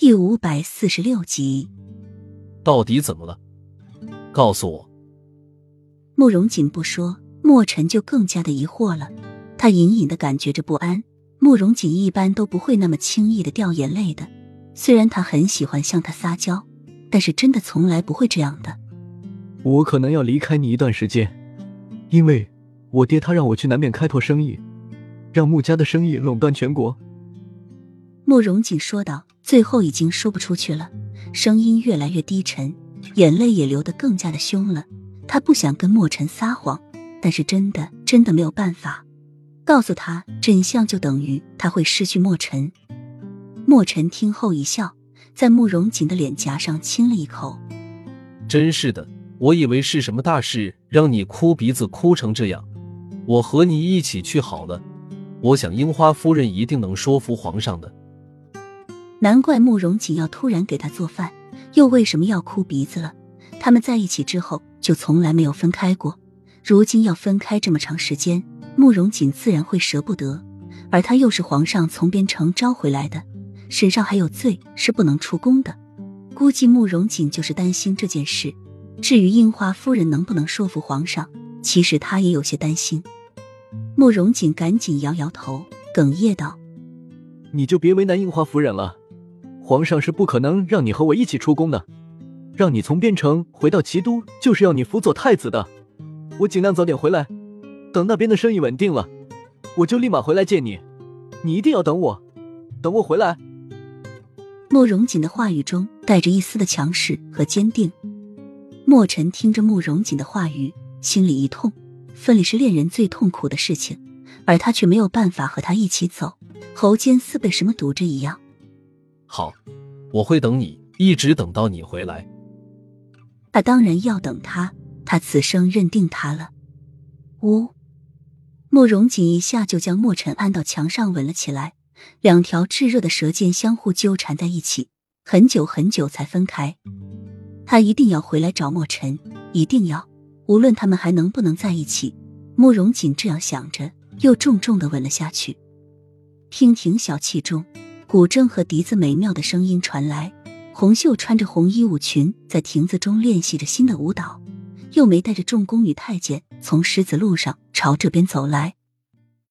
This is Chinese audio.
第五百四十六集，到底怎么了？告诉我。慕容锦不说，莫尘就更加的疑惑了。他隐隐的感觉着不安。慕容锦一般都不会那么轻易的掉眼泪的，虽然他很喜欢向他撒娇，但是真的从来不会这样的。我可能要离开你一段时间，因为我爹他让我去南面开拓生意，让穆家的生意垄断全国。慕容锦说道，最后已经说不出去了，声音越来越低沉，眼泪也流得更加的凶了。他不想跟莫尘撒谎，但是真的真的没有办法，告诉他真相就等于他会失去莫尘。莫尘听后一笑，在慕容锦的脸颊上亲了一口。真是的，我以为是什么大事让你哭鼻子哭成这样，我和你一起去好了。我想樱花夫人一定能说服皇上的。难怪慕容锦要突然给他做饭，又为什么要哭鼻子了？他们在一起之后就从来没有分开过，如今要分开这么长时间，慕容锦自然会舍不得。而他又是皇上从边城招回来的，身上还有罪，是不能出宫的。估计慕容锦就是担心这件事。至于樱花夫人能不能说服皇上，其实他也有些担心。慕容锦赶紧摇摇头，哽咽道：“你就别为难樱花夫人了。”皇上是不可能让你和我一起出宫的，让你从边城回到齐都，就是要你辅佐太子的。我尽量早点回来，等那边的生意稳定了，我就立马回来见你。你一定要等我，等我回来。慕容锦的话语中带着一丝的强势和坚定。墨尘听着慕容锦的话语，心里一痛。分离是恋人最痛苦的事情，而他却没有办法和他一起走，喉间似被什么堵着一样。好，我会等你，一直等到你回来。他当然要等他，他此生认定他了。呜，慕容锦一下就将墨尘按到墙上吻了起来，两条炙热的舌尖相互纠缠在一起，很久很久才分开。他一定要回来找墨尘，一定要，无论他们还能不能在一起。慕容锦这样想着，又重重的吻了下去。娉婷小气中。古筝和笛子美妙的声音传来，红袖穿着红衣舞裙，在亭子中练习着新的舞蹈。又梅带着众宫女太监从狮子路上朝这边走来。